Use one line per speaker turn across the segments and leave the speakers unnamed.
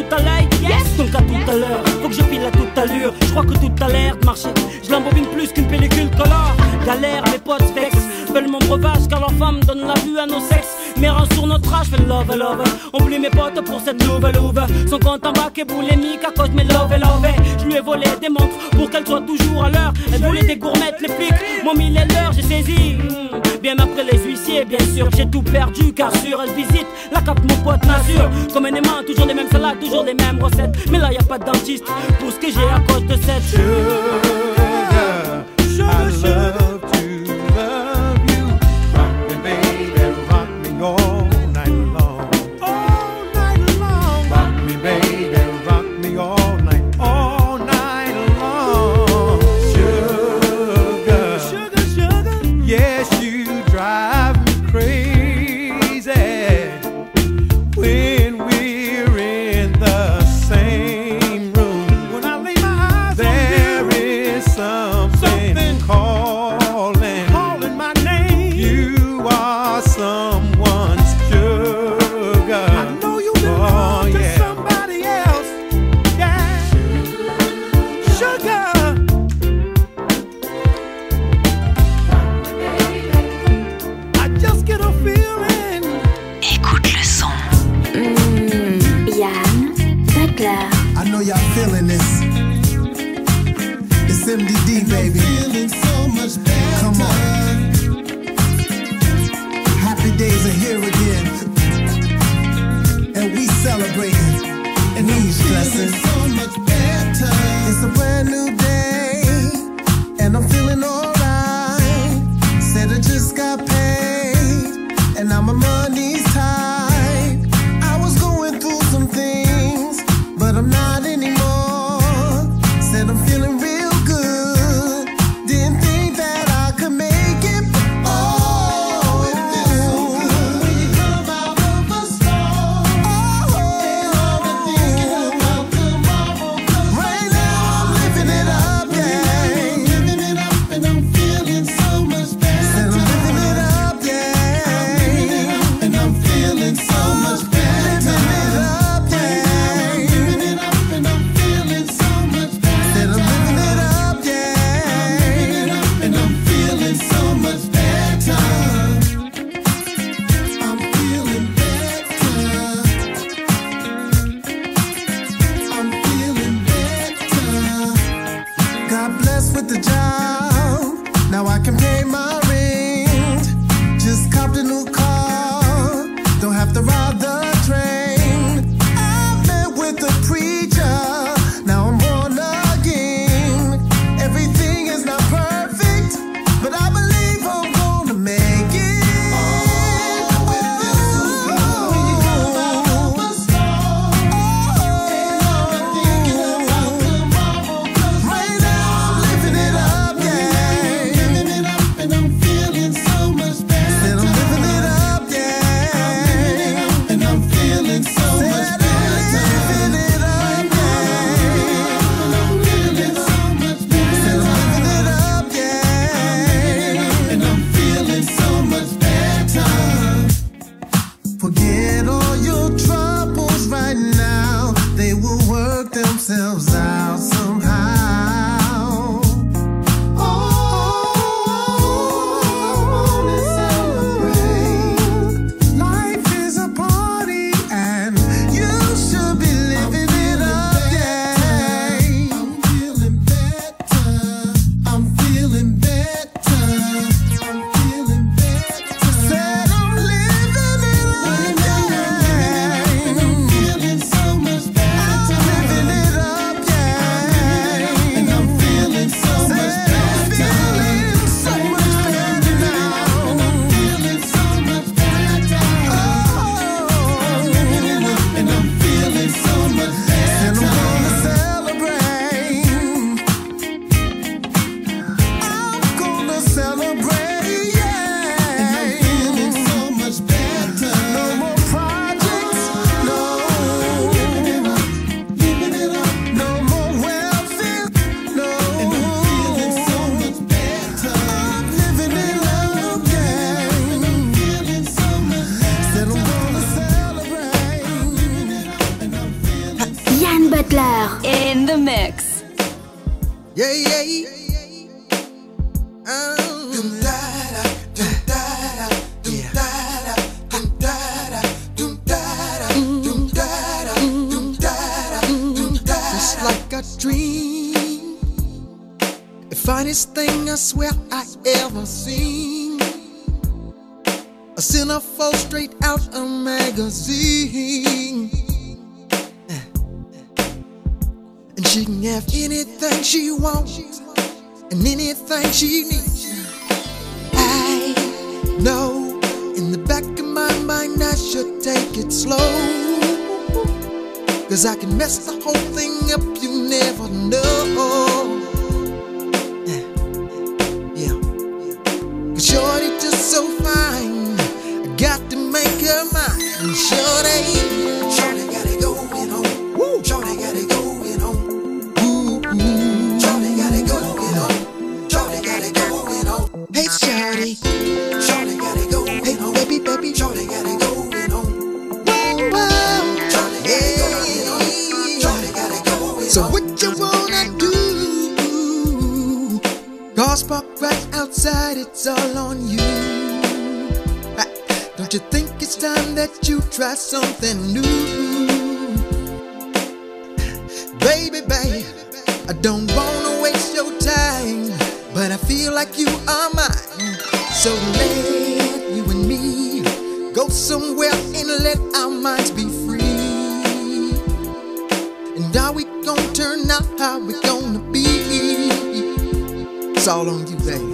tout à l'œil, yes, donc à tout à l'heure. Faut que je file à toute allure, je crois que tout a l'air de marcher. Je l'embobine plus qu'une pellicule colore. Galère, mes potes vex, veulent mon breuvage car leur femme donne la vue à nos sexes. Mais sur notre âge, fais love, love. Oublie mes potes pour
cette nouvelle louve. Son compte en bac
est boulimique à cause mes love, love. Je lui ai volé des montres pour qu'elle soit toujours à l'heure. Elle voulait des gourmettes, les flics Mon mis les leurs, j'ai saisi. Hmm. Bien après les huissiers, bien sûr, j'ai tout perdu car sur elle visite la cape mon pote nassure. Comme un aimant, toujours les mêmes salades, toujours les mêmes recettes. Mais là y a pas de dentiste pour ce que j'ai à cause de cette. Sugar, sugar, sugar. and I'm a themselves out. No, in the back of my mind I should take it slow. Cause I can mess the whole thing up, you never know. Yeah. Cause shorty just so fine. I got to make her mine. Shorty. you try something new? Baby, babe, I don't wanna waste your time, but I feel like you are mine. So let you and me go somewhere and let our minds be free. And are we gonna turn out how we gonna be? It's all on you, babe.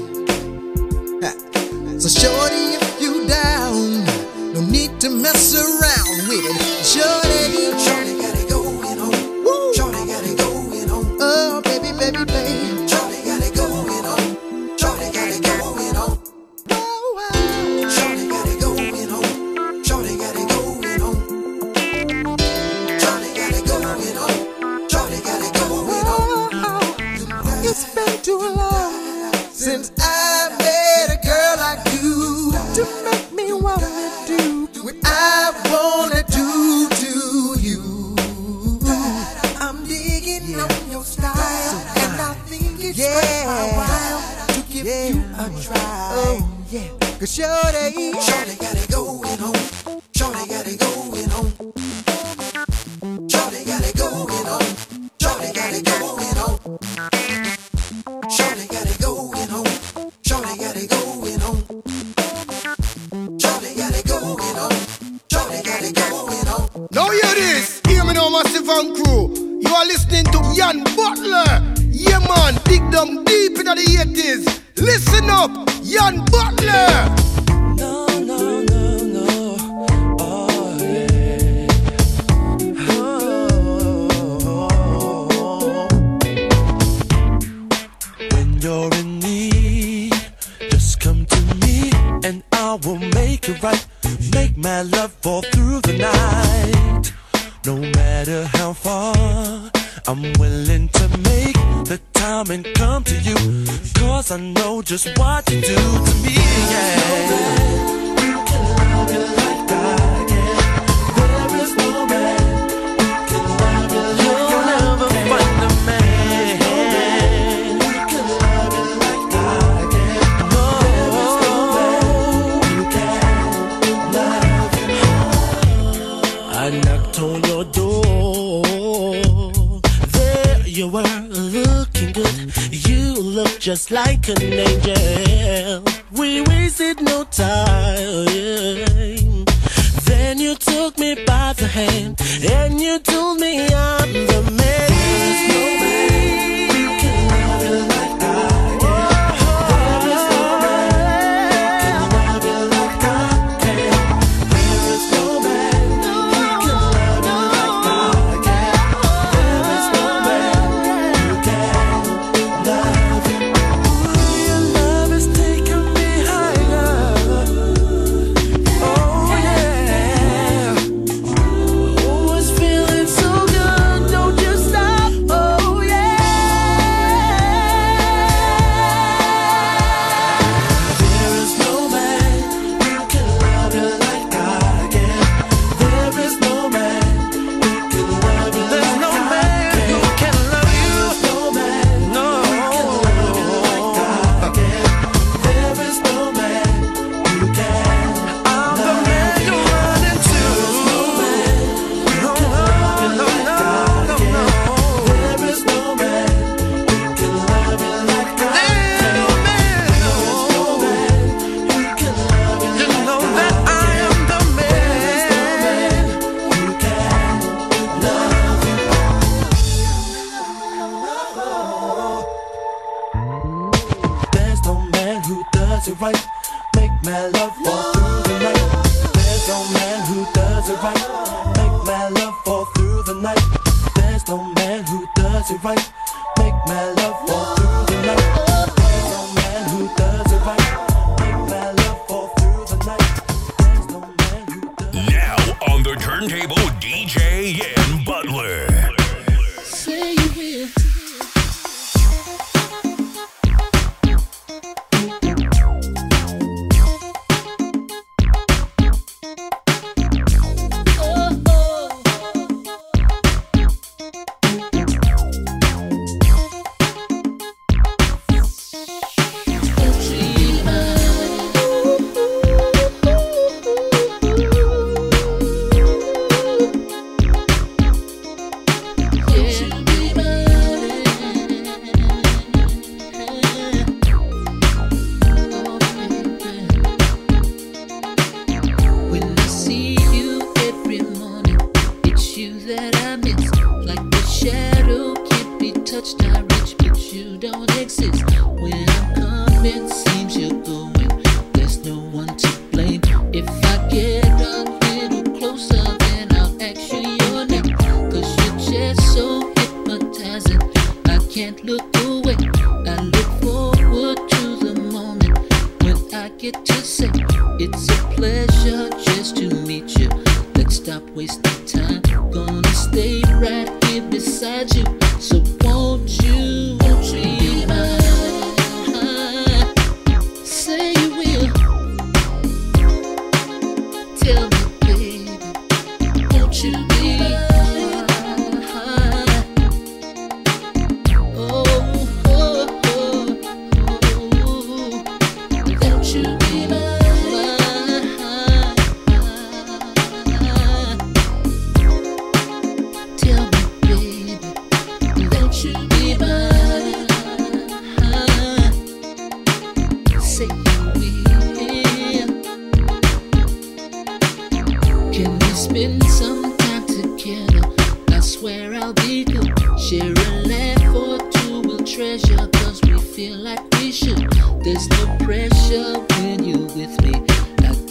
your style, so and I think it's yeah. worth my while to give yeah. you a try. Oh, yeah. Cause Shorty, Shorty got it going on. Shorty got it going are listening to Jan Butler. Yeah, man, dig
them deep into the
80s. Listen up, Jan Butler.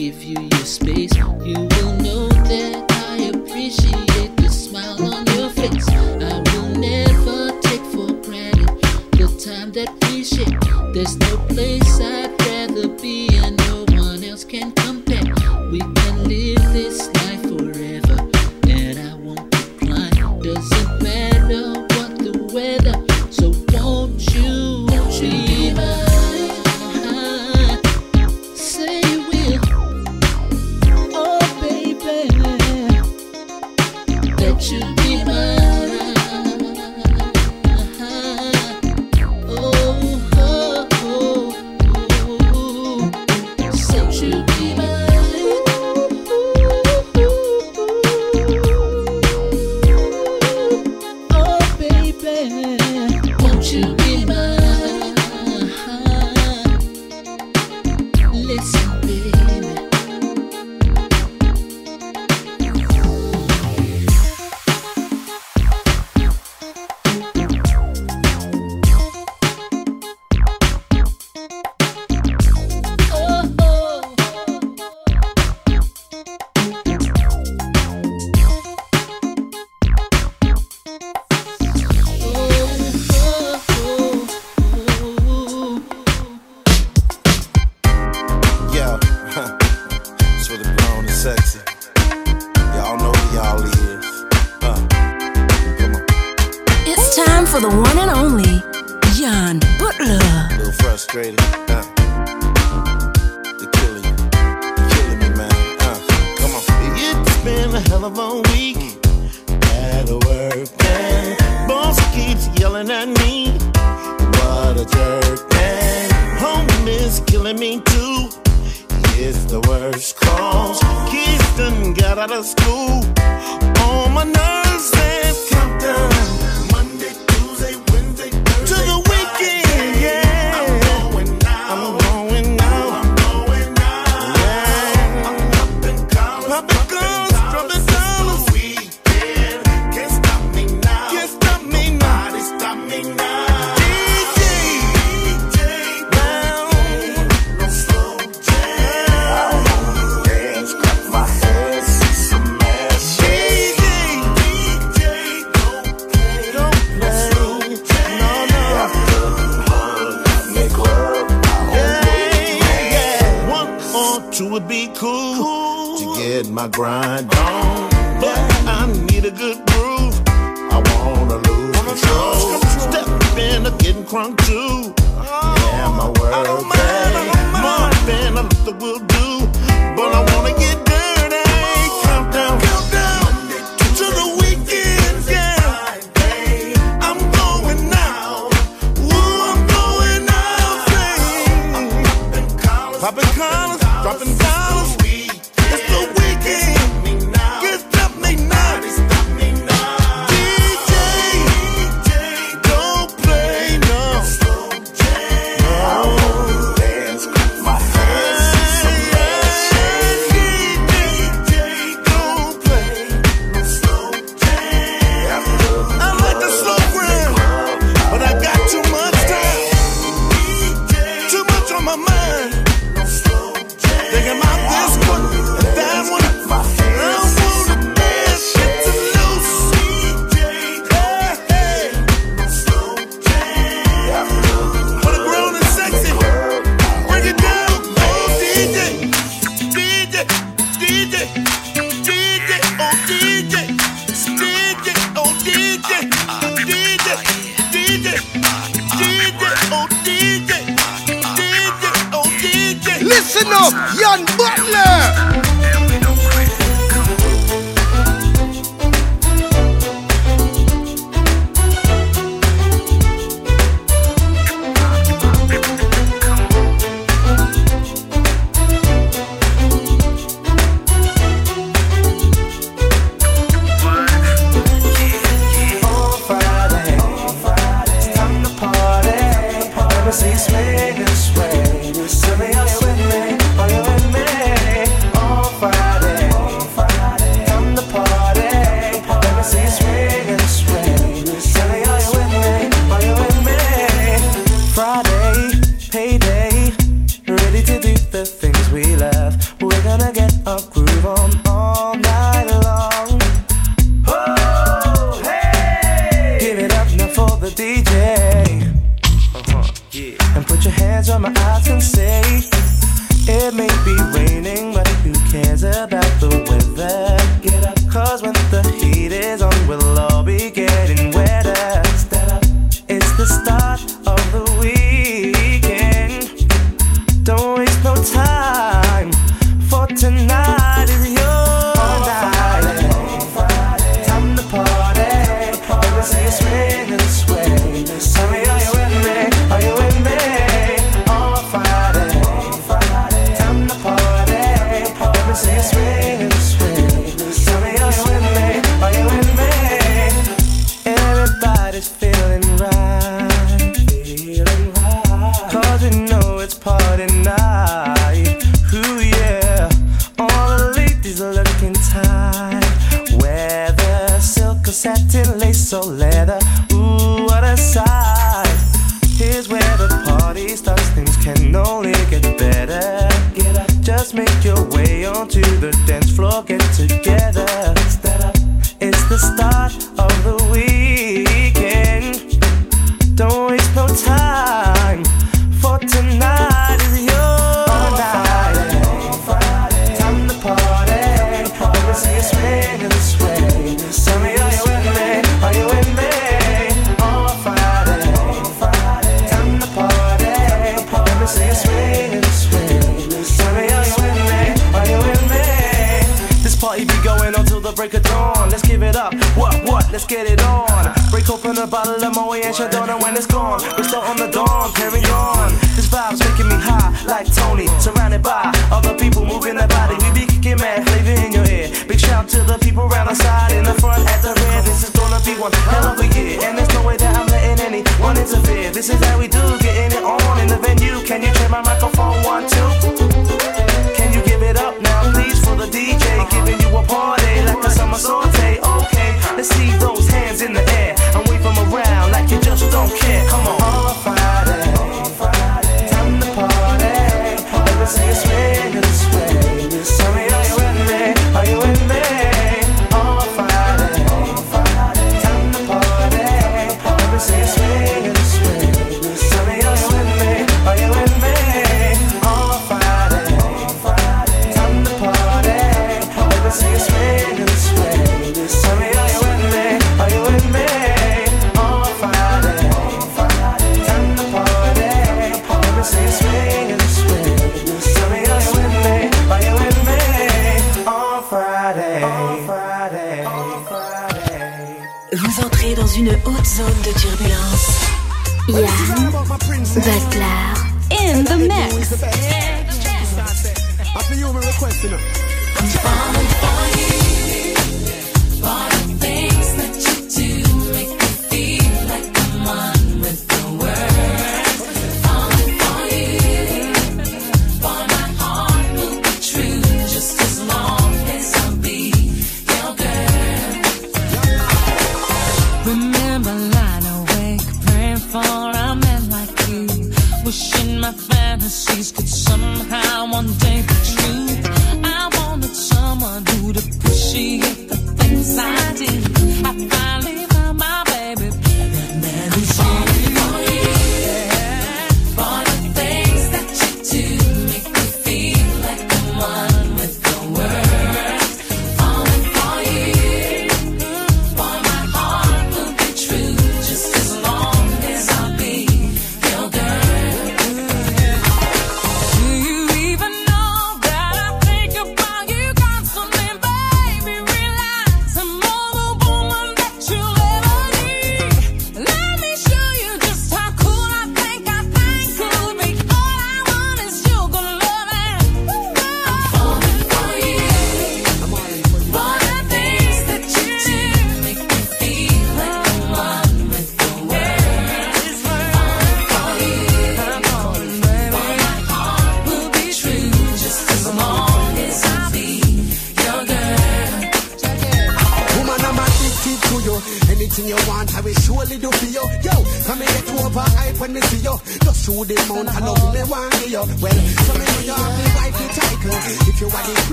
give you your space, you will know that. falling on me. What a jerk, man. Home is killing me too. It's the worst cause. Kids got out of school. On my nerves and come. cool, cool. to get my grind on. But I need a good groove. I wanna lose wanna control. control. Step in, I'm getting crunk too. Oh, yeah, my world. I don't mind, I
don't
mind. More than I look the world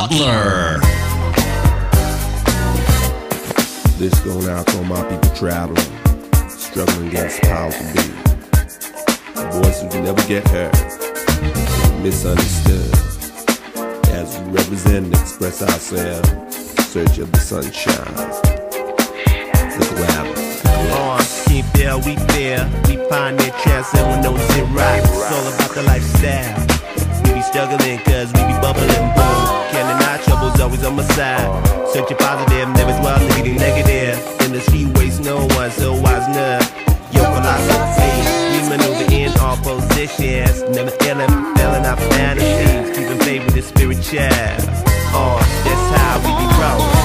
Butler.
This going out to my people traveling, struggling against the powers to be. The voice who can never get heard, misunderstood. As we represent and express ourselves, search of the sunshine. The glamour.
On, keep there, we there. We find pioneer chance and with no right. It's all about the lifestyle we struggling cause we be bubbling Can't deny troubles always on my side. Searching positive, never while leading negative. In the street waste no one so wise enough. Your philosophy, we maneuver in all positions. Never ill failing our fantasies. Keeping faith with the spirit child Oh, that's how we be growing.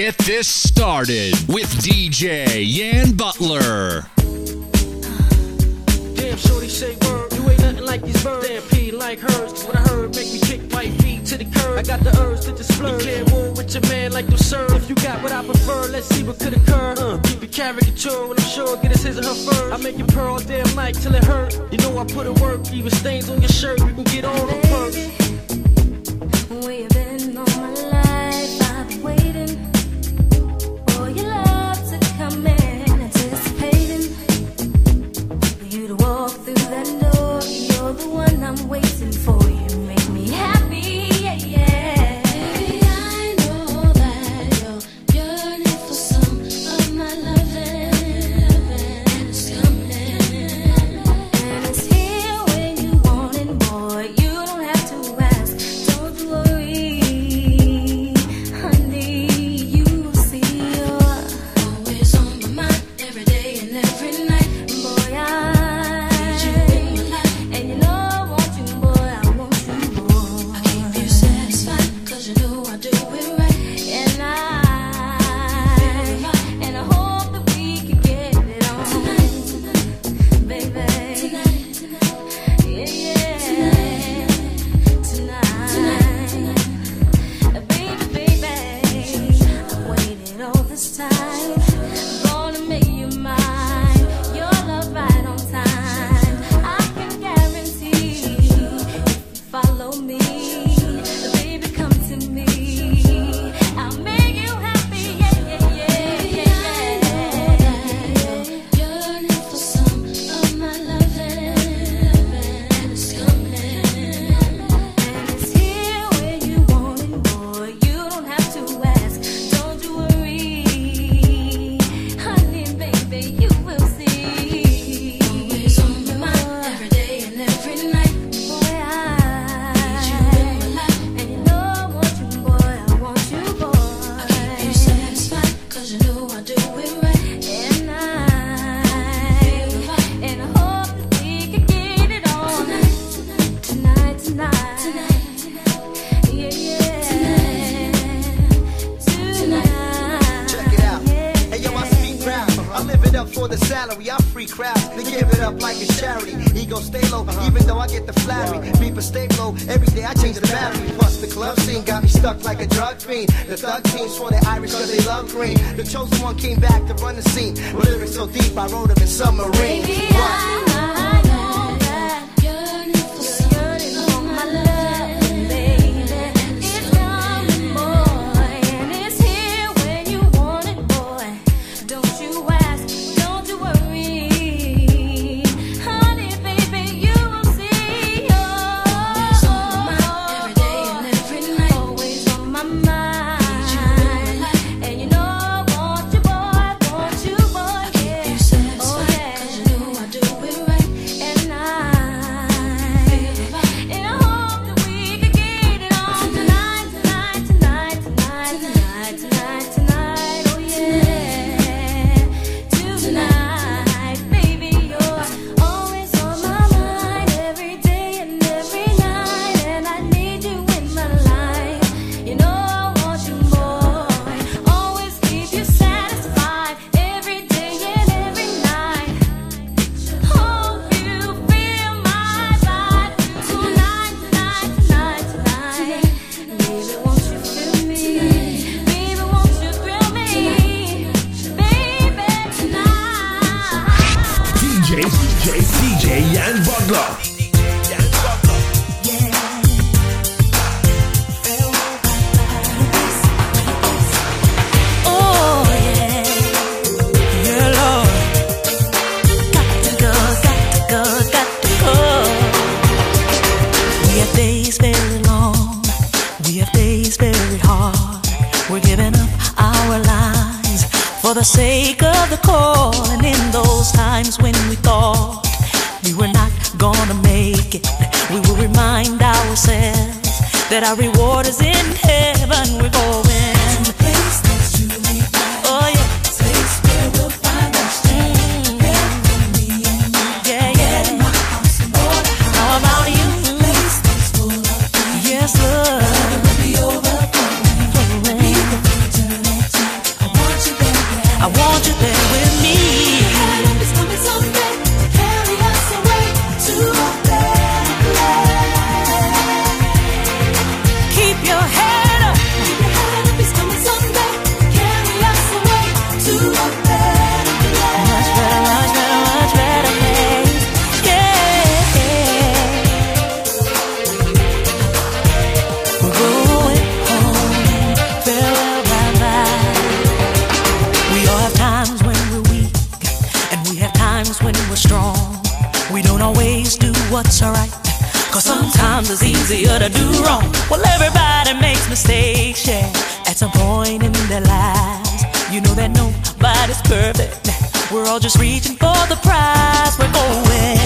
get this
started with DJ Yan Butler.
Damn, shorty, say word. You ain't nothing like these birds. Damn, like hers. Cause what I heard make me kick my feet to the curb. I got the urge to just flirt. With your man like. If you got what I prefer, let's see what could occur. Uh, keep caricature when I'm sure get his his and her fur. I make you damn night till it hurt. You know I put work, even stains on your shirt. You can get all the perks.
Baby,
easier to do wrong. Well, everybody makes mistakes, yeah. At some point in their lives, you know that nobody's perfect. We're all just reaching for the prize. We're going.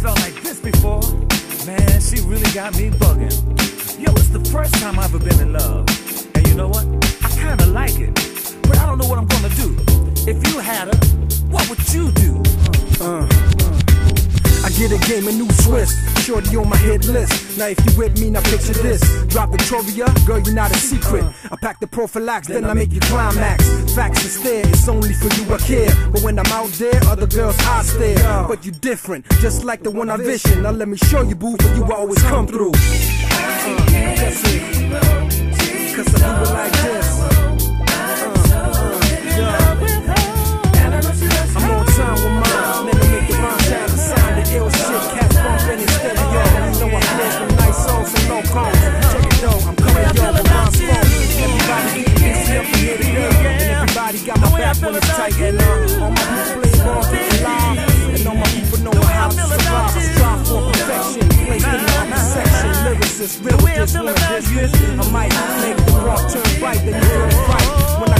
felt like this before. Man, she really got me bugging. Yo, it's the first time I've ever been in love. And you know what? I kinda like it. But I don't know what I'm gonna do. If you had her, what would you do? Uh, uh.
I get a game, a new twist. Shorty on my hit list. Now if you with me, now picture this. Drop Victoria, girl, you're not a secret. I pack the prophylax, then I make you climax. Facts is there, it's only for you I care. But when I'm out there, other girls I stare. But you different, just like the one I vision. Now let me show you, boo, for you always come through. Cause I do it like this. up tight and I'm on my display on the line. And all my people know how to survive. Strive for perfection, place in my section. Lyricist, real this, real business. I might make the broad turn right, then you're right. When I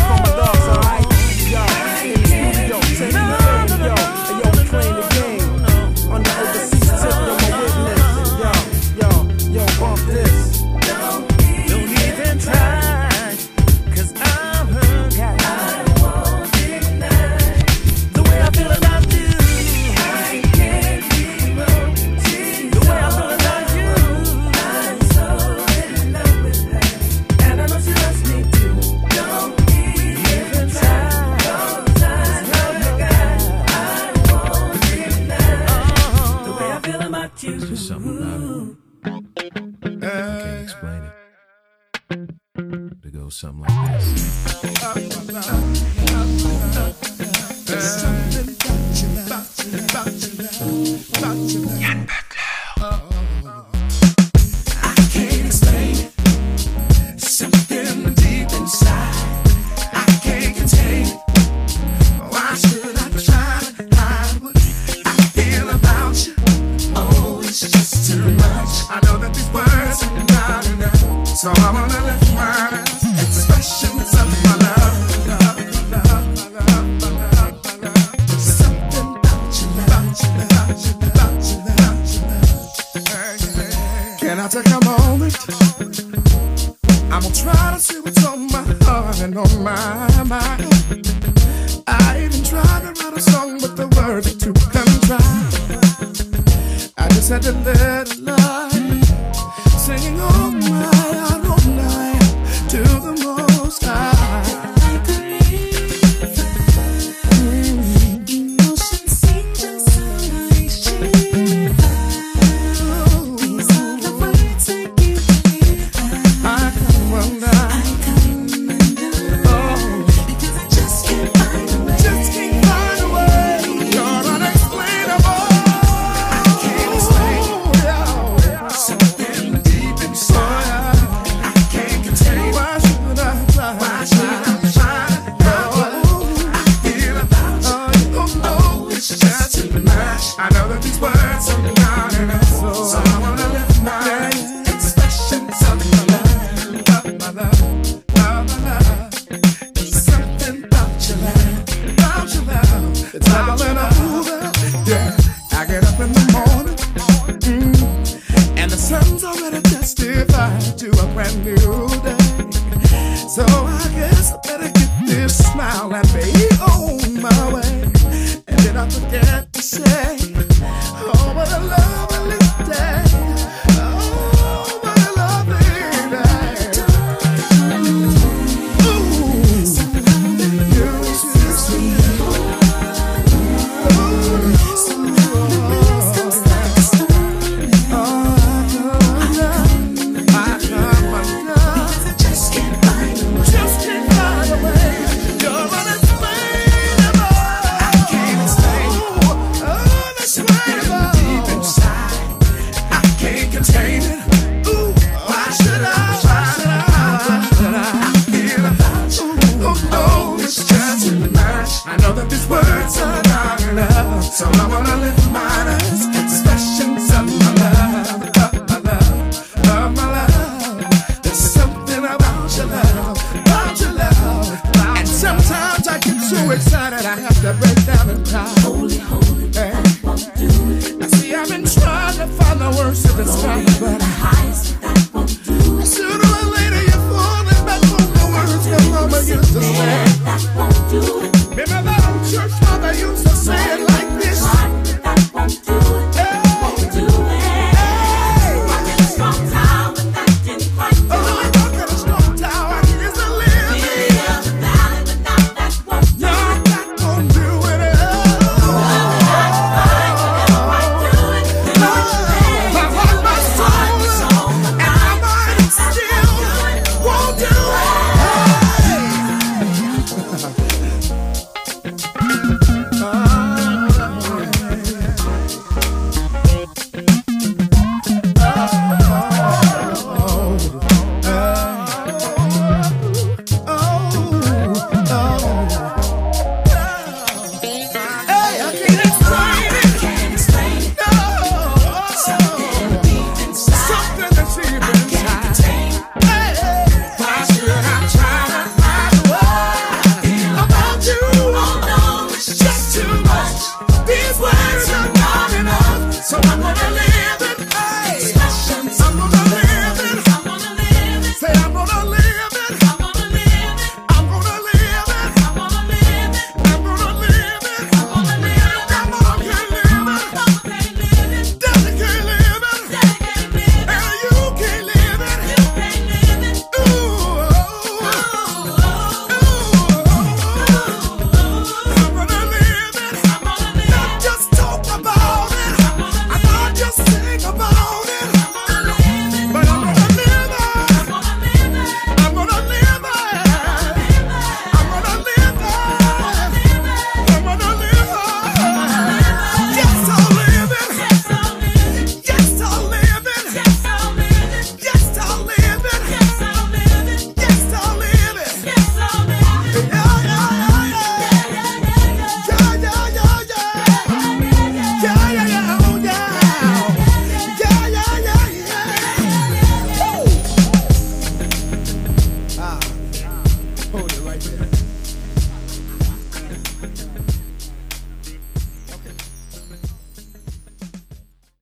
I'm good.